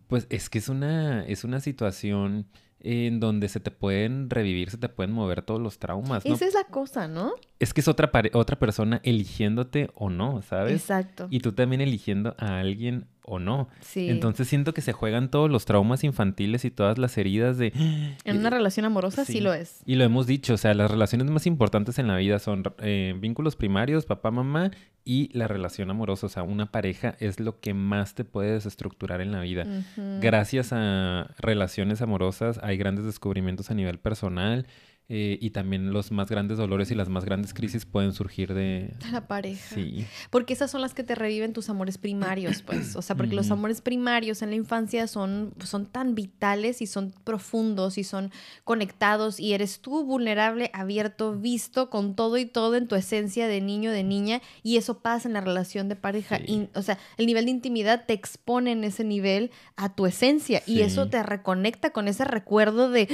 pues es que es una, es una situación en donde se te pueden revivir, se te pueden mover todos los traumas, ¿no? Esa es la cosa, ¿no? Es que es otra, otra persona eligiéndote o no, ¿sabes? Exacto. Y tú también eligiendo a alguien o no. Sí. Entonces siento que se juegan todos los traumas infantiles y todas las heridas de... en una relación amorosa sí. sí. lo es. Y lo hemos dicho, o sea, las relaciones más importantes en la vida son eh, vínculos primarios, papá, mamá y la relación amorosa. O sea, una pareja es lo que más te puede desestructurar en la vida. Gracias a relaciones amorosas hay grandes descubrimientos a nivel personal. Eh, y también los más grandes dolores y las más grandes crisis pueden surgir de... De la pareja. Sí. Porque esas son las que te reviven tus amores primarios, pues. O sea, porque los amores primarios en la infancia son, son tan vitales y son profundos y son conectados y eres tú vulnerable, abierto, visto con todo y todo en tu esencia de niño, de niña y eso pasa en la relación de pareja. Sí. Y, o sea, el nivel de intimidad te expone en ese nivel a tu esencia y eso te reconecta con ese recuerdo de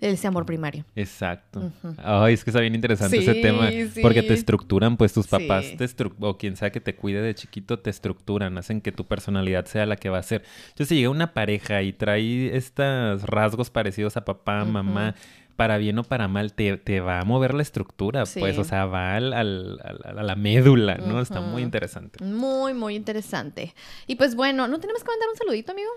ese amor primario. Exacto. Ujú. Ay, es que está bien interesante ese Sí, tema. Porque te estructuran, pues tus papás Sí. te estru- o quien sea que te cuide de chiquito, te estructuran, hacen que tu personalidad sea la que va a ser. Entonces, si llega una pareja y trae estos rasgos parecidos a papá, mamá, para bien o para mal, te, te va a mover la estructura, pues, o sea, va al, al- al- a la médula, ¿no? Está muy interesante. Muy, muy interesante. Y pues bueno, ¿no tenemos que mandar un saludito, amigo?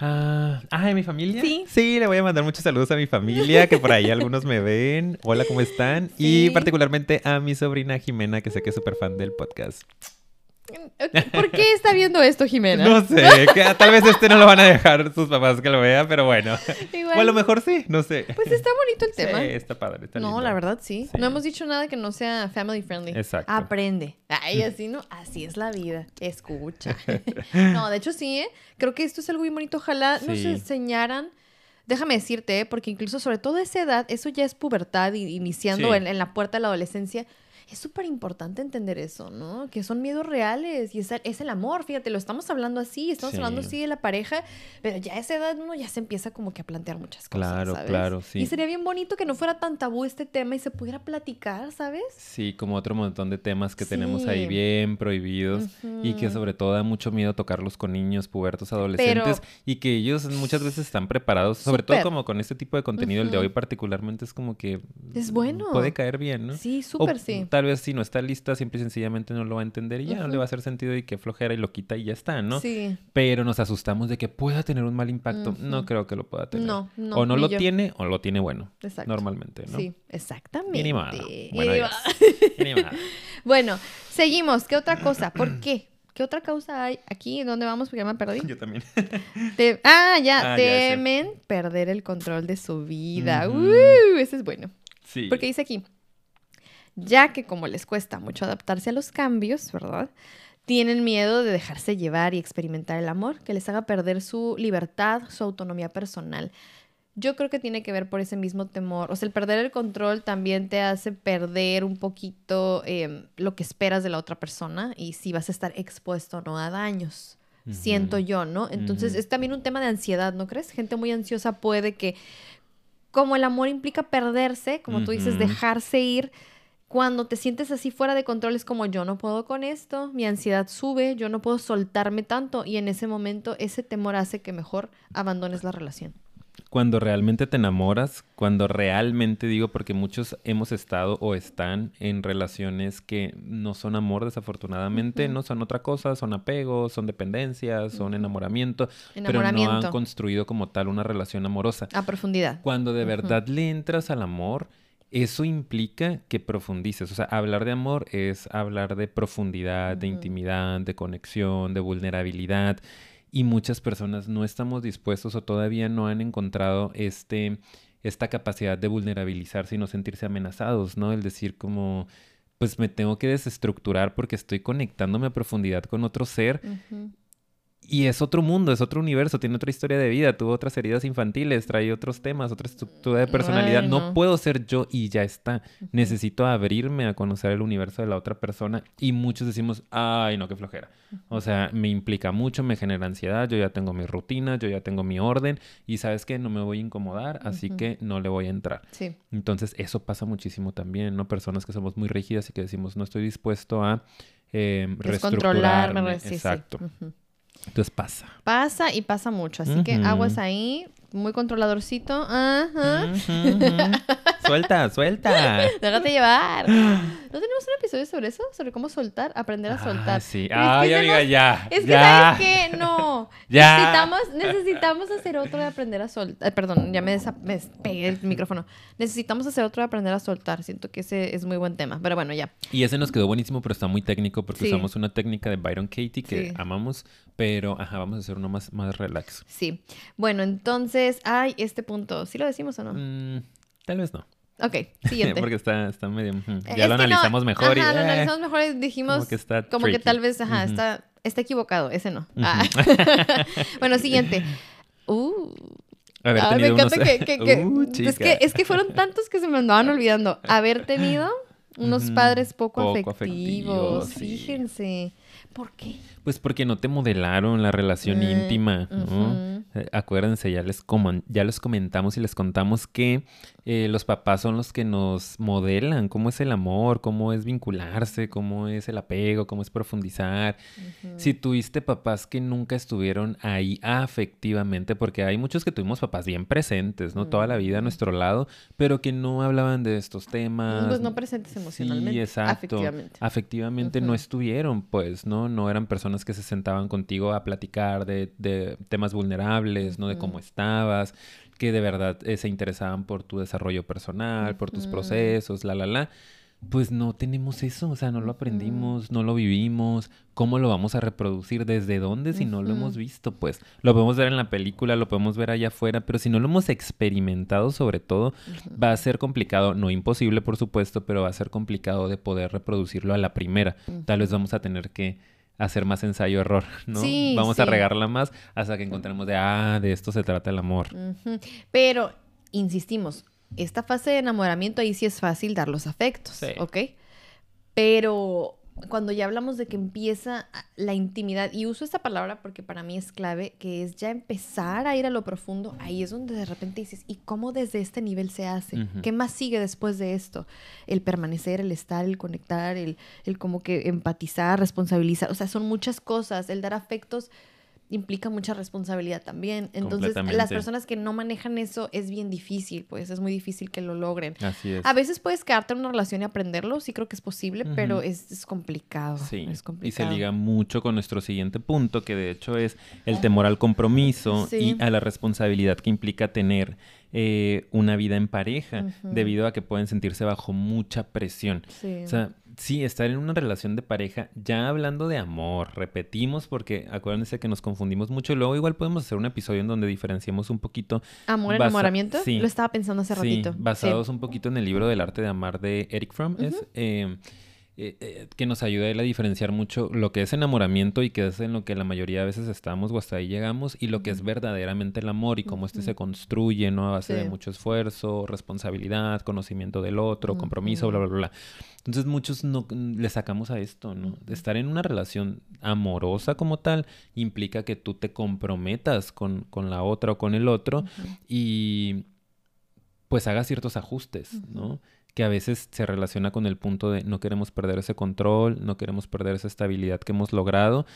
Ah, ah, mi familia? Sí. Sí, le voy a mandar muchos saludos a mi familia, que por ahí algunos me ven. Hola, ¿cómo están? Sí. Y particularmente a mi sobrina Jimena, que sé que es súper fan del podcast. ¿Por qué está viendo esto, Jimena? No sé, que tal vez este no lo van a dejar sus papás que lo vean, pero bueno. Igual, O a lo mejor sí, no sé. Pues está bonito el tema. Sí, está padre, está no, lindo. la verdad sí. Sí. No hemos dicho nada que no sea family friendly. Exacto. Aprende. Ay, así no, así es la vida. Escucha. no, de hecho sí, ¿eh? Creo que esto es algo muy bonito. Ojalá nos Sí. enseñaran. Déjame decirte, ¿eh? porque incluso sobre todo a esa edad, eso ya es pubertad y iniciando Sí. en, en la puerta de la adolescencia. Es súper importante entender eso, ¿no? Que son miedos reales y es, es el amor, fíjate, lo estamos hablando así, estamos Sí. hablando así de la pareja, pero ya a esa edad uno ya se empieza como que a plantear muchas cosas, Claro, ¿sabes? claro, sí. Y sería bien bonito que no fuera tan tabú este tema y se pudiera platicar, ¿sabes? Sí, como otro montón de temas que tenemos ahí bien prohibidos y que sobre todo da mucho miedo tocarlos con niños, pubertos, adolescentes y que ellos muchas veces están preparados, sobre todo como con este tipo de contenido, el de hoy particularmente es como que Es bueno. puede caer bien, ¿no? Sí, súper sí. tal vez si no está lista, simple y sencillamente no lo va a entender y ya no le va a hacer sentido y que flojera y lo quita y ya está, ¿no? Sí. Pero nos asustamos de que pueda tener un mal impacto. No creo que lo pueda tener. No, no, o no lo yo. tiene o lo tiene bueno. Exacto. Normalmente, ¿no? Sí, exactamente. Y ni modo. Y Bueno. Bueno, seguimos. ¿Qué otra cosa? ¿Por qué? ¿Qué otra causa hay aquí? ¿Dónde vamos? Porque ya me perdí. Yo también. Te- Ah, ya. Ah, ya temen perder el control de su vida. Uh, ese es bueno. Sí. Porque dice aquí, ya que como les cuesta mucho adaptarse a los cambios, ¿verdad? Tienen miedo de dejarse llevar y experimentar el amor, que les haga perder su libertad, su autonomía personal. Yo creo que tiene que ver por ese mismo temor. O sea, el perder el control también te hace perder un poquito eh, lo que esperas de la otra persona y si vas a estar expuesto o no a daños. Siento yo, ¿no? Entonces Ujú. es también un tema de ansiedad, ¿no crees? Gente muy ansiosa puede que, como el amor implica perderse, como tú dices, dejarse ir, cuando te sientes así fuera de control es como yo no puedo con esto, mi ansiedad sube, yo no puedo soltarme tanto y en ese momento ese temor hace que mejor abandones la relación. Cuando realmente te enamoras, cuando realmente digo, porque muchos hemos estado o están en relaciones que no son amor, desafortunadamente, no son otra cosa, son apegos, son dependencias, son enamoramiento, pero no han construido como tal una relación amorosa. a profundidad. Cuando de verdad le entras al amor, eso implica que profundices. O sea, hablar de amor es hablar de profundidad, de intimidad, de conexión, de vulnerabilidad. Y muchas personas no estamos dispuestos o todavía no han encontrado este, esta capacidad de vulnerabilizarse y no sentirse amenazados, ¿no? El decir como, pues me tengo que desestructurar porque estoy conectándome a profundidad con otro ser. Y es otro mundo, es otro universo, tiene otra historia de vida, tuvo otras heridas infantiles, trae otros temas, otra estructura de personalidad. Ay, no. no. puedo ser yo y ya está. Necesito abrirme a conocer el universo de la otra persona. Y muchos decimos, ay, no, qué flojera. O sea, me implica mucho, me genera ansiedad, yo ya tengo mi rutina, yo ya tengo mi orden y sabes que no me voy a incomodar, así que no le voy a entrar. Sí. Entonces, eso pasa muchísimo también, ¿no? Personas que somos muy rígidas y que decimos, no estoy dispuesto a eh, reestructurarme. sí. Entonces pasa. Pasa y pasa mucho, así que aguas ahí, muy controladorcito. Ajá. Ujú, ujú. Suelta, suelta. Déjate llevar. ¿No tenemos un episodio sobre eso? Sobre cómo soltar, aprender a Ah, soltar. sí. Ay, oiga, no- ya. Es que, ya. ¿sabes qué? No. Ya. Necesitamos, necesitamos hacer otro de aprender a soltar. Perdón, ya me, desa- me despegué el micrófono. Necesitamos hacer otro de aprender a soltar. Siento que ese es muy buen tema. Pero bueno, ya. Y ese nos quedó buenísimo, pero está muy técnico porque Sí. usamos una técnica de Byron Katie que Sí. amamos, pero ajá, vamos a hacer uno más, más relax. Sí. Bueno, entonces, ay, este punto. ¿Sí lo decimos o no? Mm, tal vez no. Ok, siguiente. Porque está, está medio... Eh, Ya es lo no, analizamos mejor y... Ajá, lo eh, analizamos mejor y dijimos como que está como que tricky. tal vez, ajá, está, está equivocado. Ese no. Ah. bueno, siguiente. Uh, Haber ah, me encanta unos- que, que- que- Uh, es que es que fueron tantos que se me andaban olvidando. Haber tenido unos padres poco, poco afectivos. afectivos, sí. Fíjense. ¿Por qué? Pues porque no te modelaron la relación Mm, íntima, ¿no? Eh, Acuérdense, ya les, ya les comentamos y les contamos que eh, los papás son los que nos modelan cómo es el amor, cómo es vincularse, cómo es el apego, cómo es profundizar. Si tuviste papás que nunca estuvieron ahí afectivamente, porque hay muchos que tuvimos papás bien presentes, ¿no? Toda la vida a nuestro lado, pero que no hablaban de estos temas. Pues no presentes emocionalmente. Sí, exacto. Afectivamente. Afectivamente no estuvieron, pues, ¿no? No eran personas que se sentaban contigo a platicar de, de temas vulnerables, ¿no? De cómo estabas, que de verdad eh, se interesaban por tu desarrollo personal, por tus procesos, la, la, la. Pues no tenemos eso, o sea, no lo aprendimos, no lo vivimos. ¿Cómo lo vamos a reproducir? ¿Desde dónde si no lo hemos visto? Pues lo podemos ver en la película, lo podemos ver allá afuera, pero si no lo hemos experimentado sobre todo, va a ser complicado, no imposible por supuesto, pero va a ser complicado de poder reproducirlo a la primera. Tal vez vamos a tener que hacer más ensayo-error, ¿no? Sí, vamos a regarla más hasta que encontremos de, ah, de esto se trata el amor. Pero, insistimos, esta fase de enamoramiento ahí sí es fácil dar los afectos, Sí. ¿ok? Pero cuando ya hablamos de que empieza la intimidad, y uso esta palabra porque para mí es clave, que es ya empezar a ir a lo profundo, ahí es donde de repente dices, ¿y cómo desde este nivel se hace? ¿Qué más sigue después de esto? El permanecer, el estar, el conectar, el, el como que empatizar, responsabilizar, o sea, son muchas cosas, el dar afectos implica mucha responsabilidad también. Entonces, las personas que no manejan eso es bien difícil, pues es muy difícil que lo logren. Así es. A veces puedes quedarte en una relación y aprenderlo, sí creo que es posible, pero es, es complicado. Sí, es y se complicado. liga mucho con nuestro siguiente punto, que de hecho es el temor al compromiso Sí. y a la responsabilidad que implica tener eh, una vida en pareja, debido a que pueden sentirse bajo mucha presión. Sí. O sea, sí, estar en una relación de pareja, ya hablando de amor, repetimos porque acuérdense que nos confundimos mucho. Luego igual podemos hacer un episodio en donde diferenciemos un poquito. Amor, enamoramiento, sí. lo estaba pensando hace ratito. Sí. basados un poquito en el libro del arte de amar de Eric Fromm, es, eh, eh, eh, que nos ayuda a diferenciar mucho lo que es enamoramiento y que es en lo que la mayoría de veces estamos o hasta ahí llegamos y lo que es verdaderamente el amor y cómo este se construye, ¿no? A base de mucho esfuerzo, responsabilidad, conocimiento del otro, compromiso, bla, bla, bla. Entonces muchos no le sacamos a esto, ¿no? Estar en una relación amorosa como tal implica que tú te comprometas con, con la otra o con el otro y pues haga ciertos ajustes, ¿no? Que a veces se relaciona con el punto de no queremos perder ese control, no queremos perder esa estabilidad que hemos logrado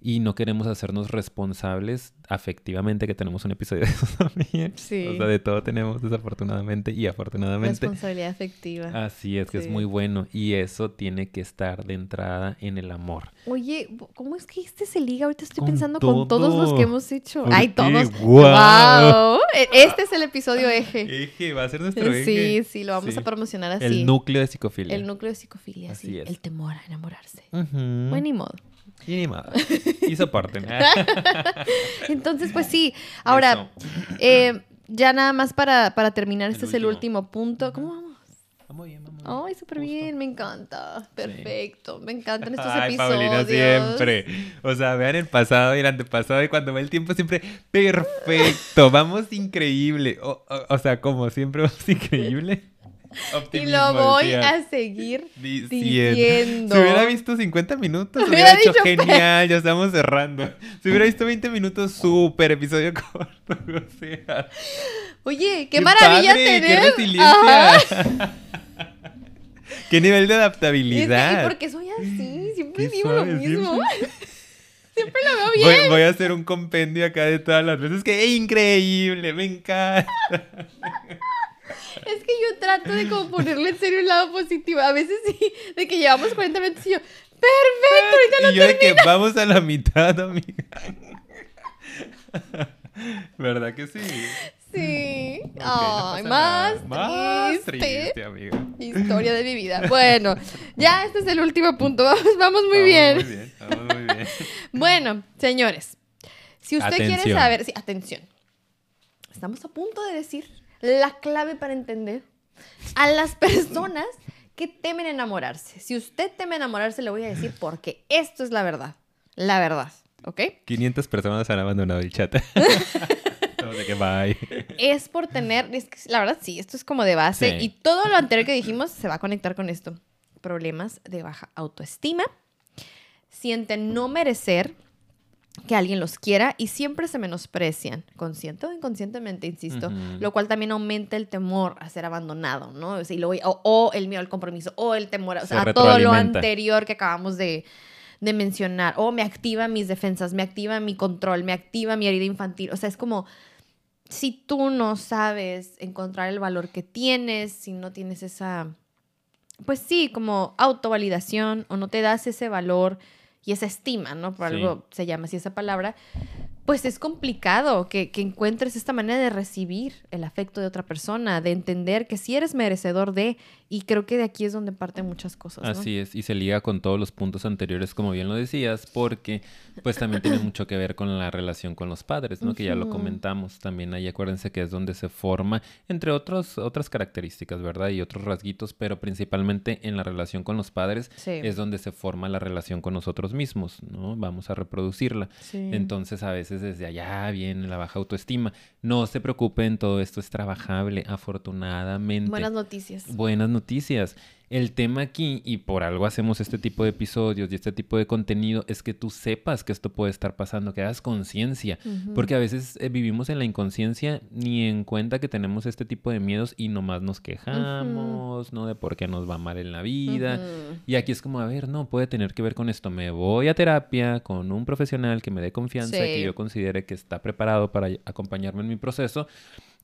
y no queremos hacernos responsables afectivamente, que tenemos un episodio de eso también. Sí. O sea, de todo tenemos desafortunadamente y afortunadamente. Responsabilidad afectiva. Así es, que Sí. es muy bueno y eso tiene que estar de entrada en el amor. Oye, ¿cómo es que este se liga? Ahorita estoy Con pensando con todos los que hemos hecho. ¿Por Ay, todos. ¡Wow! Este es el episodio eje. Eje, va a ser nuestro Sí, eje. sí, lo vamos Sí. a promocionar así. El núcleo de psicofilia. El núcleo de psicofilia, Así sí. es. El temor a enamorarse. Ujú. Bueno, ni modo. Y ni modo. Y soporten. Entonces, pues sí. Ahora, eh, ya nada más para, para terminar, El este es el último. punto. ¿Cómo vamos? Vamos bien, vamos bien. Ay, súper bien, me encanta. Perfecto. Me encantan estos Ay, episodios. Paulina, siempre. O sea, vean el pasado y el antepasado y cuando ve el tiempo siempre, perfecto, vamos increíble. O, o- o sea, como siempre vamos increíble. Y lo voy a seguir Diciendo. Si hubiera visto 50 minutos, Hubiera hubiera dicho genial, ya estamos cerrando. Si hubiera visto 20 minutos, súper episodio corto. O sea, Oye, qué, maravilla padre, tener. ¡Qué resiliencia! ¡Qué nivel de adaptabilidad! y porque soy así, siempre Qué digo lo mismo. siempre. Siempre lo veo Voy, bien. voy a hacer un compendio acá de todas las veces que ¡eh, increíble, me encanta. Es que yo trato de como ponerle en serio el lado positivo. A veces sí, de que llevamos 40 minutos y yo, perfecto, ahorita lo y yo de que vamos a la mitad, amiga. ¿Verdad que sí? Sí. Ay, más. Más triste. triste, amiga. Historia de mi vida. Bueno, ya este es el último punto. Vamos, vamos muy Vamos bien. Muy bien, vamos muy bien. Bueno, señores, si usted quiere saber, sí, atención. Estamos a punto de decir la clave para entender a las personas que temen enamorarse. Si usted teme enamorarse, le voy a decir porque esto es la verdad. La verdad, ¿ok? 500 personas han abandonado el chat. Es por tener, es que la verdad sí, esto es como de base Sí. y todo lo anterior que dijimos se va a conectar con esto. Problemas de baja autoestima. Sienten no merecer que alguien los quiera y siempre se menosprecian, consciente o inconscientemente, insisto, lo cual también aumenta el temor a ser abandonado, ¿no? O, sea, y luego- o- o el miedo al compromiso, o el temor a, o Se sea, a todo lo anterior que acabamos de, de mencionar, o me activa mis defensas, me activa mi control, me activa mi herida infantil, o sea, es como si tú no sabes encontrar el valor que tienes, si no tienes esa, pues sí, como autovalidación o no te das ese valor y esa estima, ¿no? Por Sí. algo se llama así esa palabra, pues es complicado que, que encuentres esta manera de recibir el afecto de otra persona, de entender que sí eres merecedor de, y creo que de aquí es donde parten muchas cosas, ¿no? Así es, y se liga con todos los puntos anteriores, como bien lo decías, porque pues también tiene mucho que ver con la relación con los padres, ¿no? Que ya lo comentamos. También ahí acuérdense que es donde se forma, entre otros, otras características, ¿verdad? Y otros rasguitos, pero principalmente en la relación con los padres Sí. es donde se forma la relación con nosotros mismos, ¿no? Vamos a reproducirla. Sí. Entonces a veces desde allá viene la baja autoestima. No se preocupen, todo esto es trabajable, afortunadamente. Buenas noticias. Buenas noticias. El tema aquí, y por algo hacemos este tipo de episodios y este tipo de contenido, es que tú sepas que esto puede estar pasando, que hagas conciencia. Ujú. Porque a veces eh, vivimos en la inconsciencia ni en cuenta que tenemos este tipo de miedos y nomás nos quejamos, ¿no? De por qué nos va mal en la vida. Y aquí es como, a ver, no, puede tener que ver con esto. Me voy a terapia con un profesional que me dé confianza, Sí. que yo considere que está preparado para acompañarme en mi proceso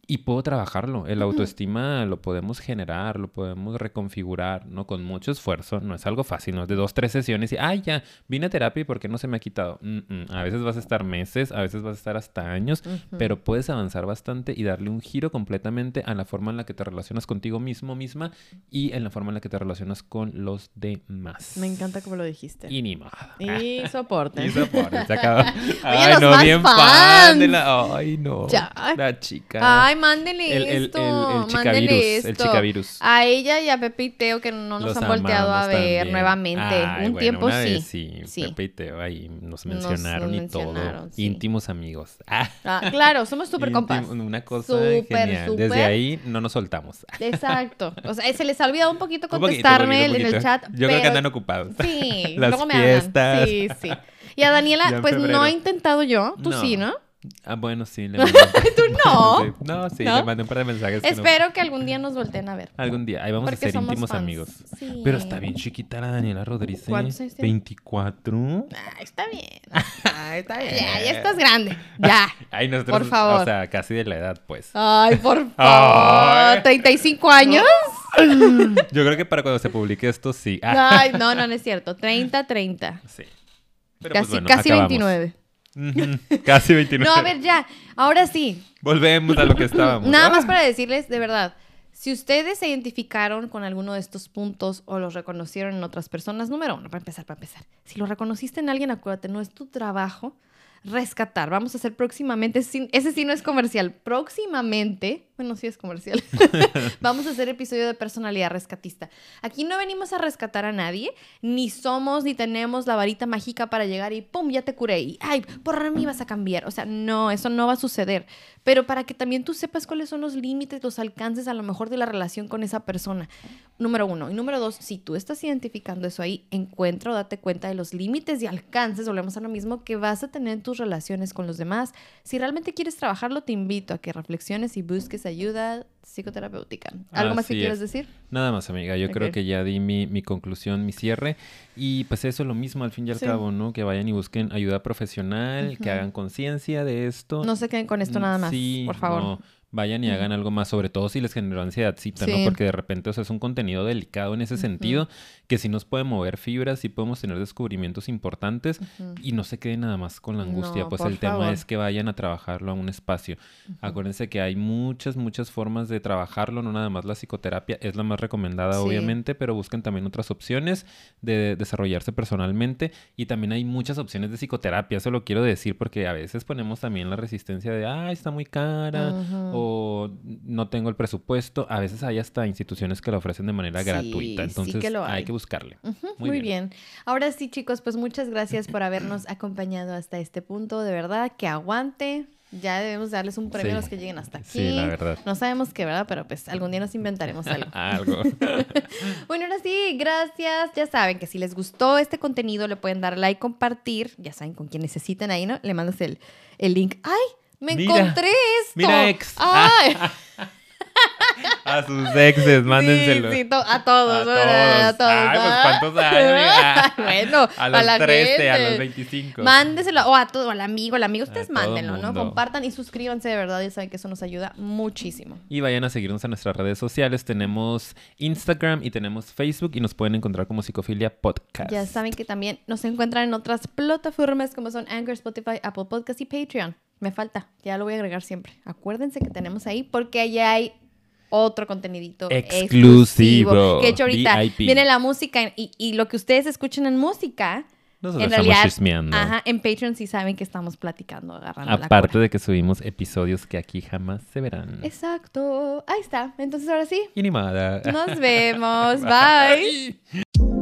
y puedo trabajarlo. El autoestima lo podemos generar, lo podemos reconfigurar, ¿no? Con mucho esfuerzo. No es algo fácil, ¿no? Es de dos, tres sesiones y, ay, ya, vine a terapia y ¿por qué no se me ha quitado? Mm, mm. A veces vas a estar meses, a veces vas a estar hasta años, pero puedes avanzar bastante y darle un giro completamente a la forma en la que te relacionas contigo mismo, misma y en la forma en la que te relacionas con los demás. Me encanta como lo dijiste. Y ni modo. Y soporte. Y soporte, se acabó. los más fans. de la... Ay, no. Ya. La chica. Ay, mándenle el, el, el, esto. el chicavirus. El esto. chicavirus. A ella y a Pepe y Teo que no nos Los han volteado a ver también. nuevamente. Ay, Un bueno, tiempo una sí. vez sí. Sí. Pepe y Teo ahí nos mencionaron nos y todo. mencionaron, sí. Íntimos amigos. Ah, Ah, claro, somos súper compas. Una cosa Súper, genial. Desde ahí no nos soltamos. Exacto. O sea, se les ha olvidado un poquito Un poquito, contestarme poquito, en el chat. Yo creo que andan ocupados. Sí, Las luego me fiestas. hablan. Sí, sí. Y a Daniela, Ya pues no he intentado yo. Tú No. sí, ¿no? Ah, bueno, sí. Le mandé... ¿Tú no? No, sí, ¿No? le mandé un par de mensajes. que no- Espero que algún día nos volteen a ver. Algún día. Ahí vamos Porque a ser íntimos fans. amigos. Sí. Pero está bien chiquita la Daniela Rodríguez. ¿Cuántos años tiene? 24. Ah, está bien. Ah, está bien. Ya, ya estás grande. Ya. Ay, nosotros, Por favor. O sea, casi de la edad, pues. Ay, por favor. Ay. 35 años. Yo creo que para cuando se publique esto, sí. Ay, no, no, no es cierto. 30, 30. sí. Pero Casi, pues bueno, casi acabamos. 29. Casi 29. No, a ver, ya. Ahora sí. Volvemos a lo que estábamos. Nada más Ah. para decirles, de verdad, si ustedes se identificaron con alguno de estos puntos o los reconocieron en otras personas, número uno, para empezar, para empezar. Si lo reconociste en alguien, acuérdate, no es tu trabajo rescatar. Vamos a hacer próximamente, ese sí no es comercial, próximamente, bueno, sí es comercial, vamos a hacer episodio de personalidad rescatista. Aquí no venimos a rescatar a nadie, ni somos, ni tenemos la varita mágica para llegar y ¡pum! ya te curé y ¡ay! por mí vas a cambiar. O sea, no, eso no va a suceder. Pero para que también tú sepas cuáles son los límites, los alcances a lo mejor de la relación con esa persona. Número uno. Y número dos, si tú estás identificando eso ahí, encuentra o date cuenta de los límites y alcances, volvemos a lo mismo, que vas a tener en tus relaciones con los demás. Si realmente quieres trabajarlo, te invito a que reflexiones y busques ayuda psicoterapéutica. ¿Algo más que Así quieras es. decir? Nada más, amiga. Yo creo Ok. que ya di mi, mi conclusión, mi cierre. Y pues eso es lo mismo al fin y al Sí. cabo, ¿no? Que vayan y busquen ayuda profesional, que Ujú. hagan conciencia de esto. No se queden con esto Mm, nada más, sí, por favor. no, vayan y hagan algo más, sobre todo si les generó ansiedadcita, ¿no? Sí. Porque de repente, o sea, es un contenido delicado en ese sentido, que sí nos puede mover fibras, sí podemos tener descubrimientos importantes Ujú. y no se queden nada más con la angustia, No, pues el tema favor. es que vayan a trabajarlo a un espacio. Acuérdense que hay muchas, muchas formas de trabajarlo, no nada más la psicoterapia es la más recomendada, Sí. obviamente, pero busquen también otras opciones de desarrollarse personalmente y también hay muchas opciones de psicoterapia, eso lo quiero decir porque a veces ponemos también la resistencia de, ah, está muy cara Ujú. o no tengo el presupuesto. A veces hay hasta instituciones que lo ofrecen de manera Sí, gratuita. sí Entonces que lo hay. hay. que buscarle. Muy Muy, bien. bien. Ahora sí, chicos, pues muchas gracias por habernos acompañado hasta este punto. De verdad, que aguante. Ya debemos darles un premio Sí. a los que lleguen hasta aquí. Sí, la verdad. No sabemos qué, ¿verdad? Pero pues algún día nos inventaremos algo. Algo. Bueno, ahora sí, gracias. Ya saben que si les gustó este contenido, le pueden dar like, compartir. Ya saben con quién necesiten ahí, ¿no? Le mandas el, el link. ¡Ay! Me Mira, encontré esto. mira, ex. ¡Ay! A sus exes, mándenselo. Sí, sí, to- a todos, A ¿verdad? A todos. todos. Ay, pues, bueno, A los la 13, a los 25. Mándeselo, o a todo, al amigo, al amigo, A ustedes mándenlo, ¿no? Compartan y suscríbanse, de verdad, ya saben que eso nos ayuda muchísimo. Y vayan a seguirnos en nuestras redes sociales. Tenemos Instagram y tenemos Facebook y nos pueden encontrar como Psicofilia Podcast. Ya saben que también nos encuentran en otras plataformas como son Anchor, Spotify, Apple Podcast y Patreon. Me falta, ya lo voy a agregar siempre. Acuérdense que tenemos ahí porque allá hay otro contenidito Exclusivo, Que de hecho ahorita VIP. viene la música y, y lo que ustedes escuchen en música, Nosotros en estamos realidad, chismeando. ajá, en Patreon sí saben que estamos platicando, agarrando Aparte de que subimos episodios que aquí jamás se verán. Exacto. Ahí está. Entonces ahora sí, Y ni nada. nos vemos. Bye. Bye.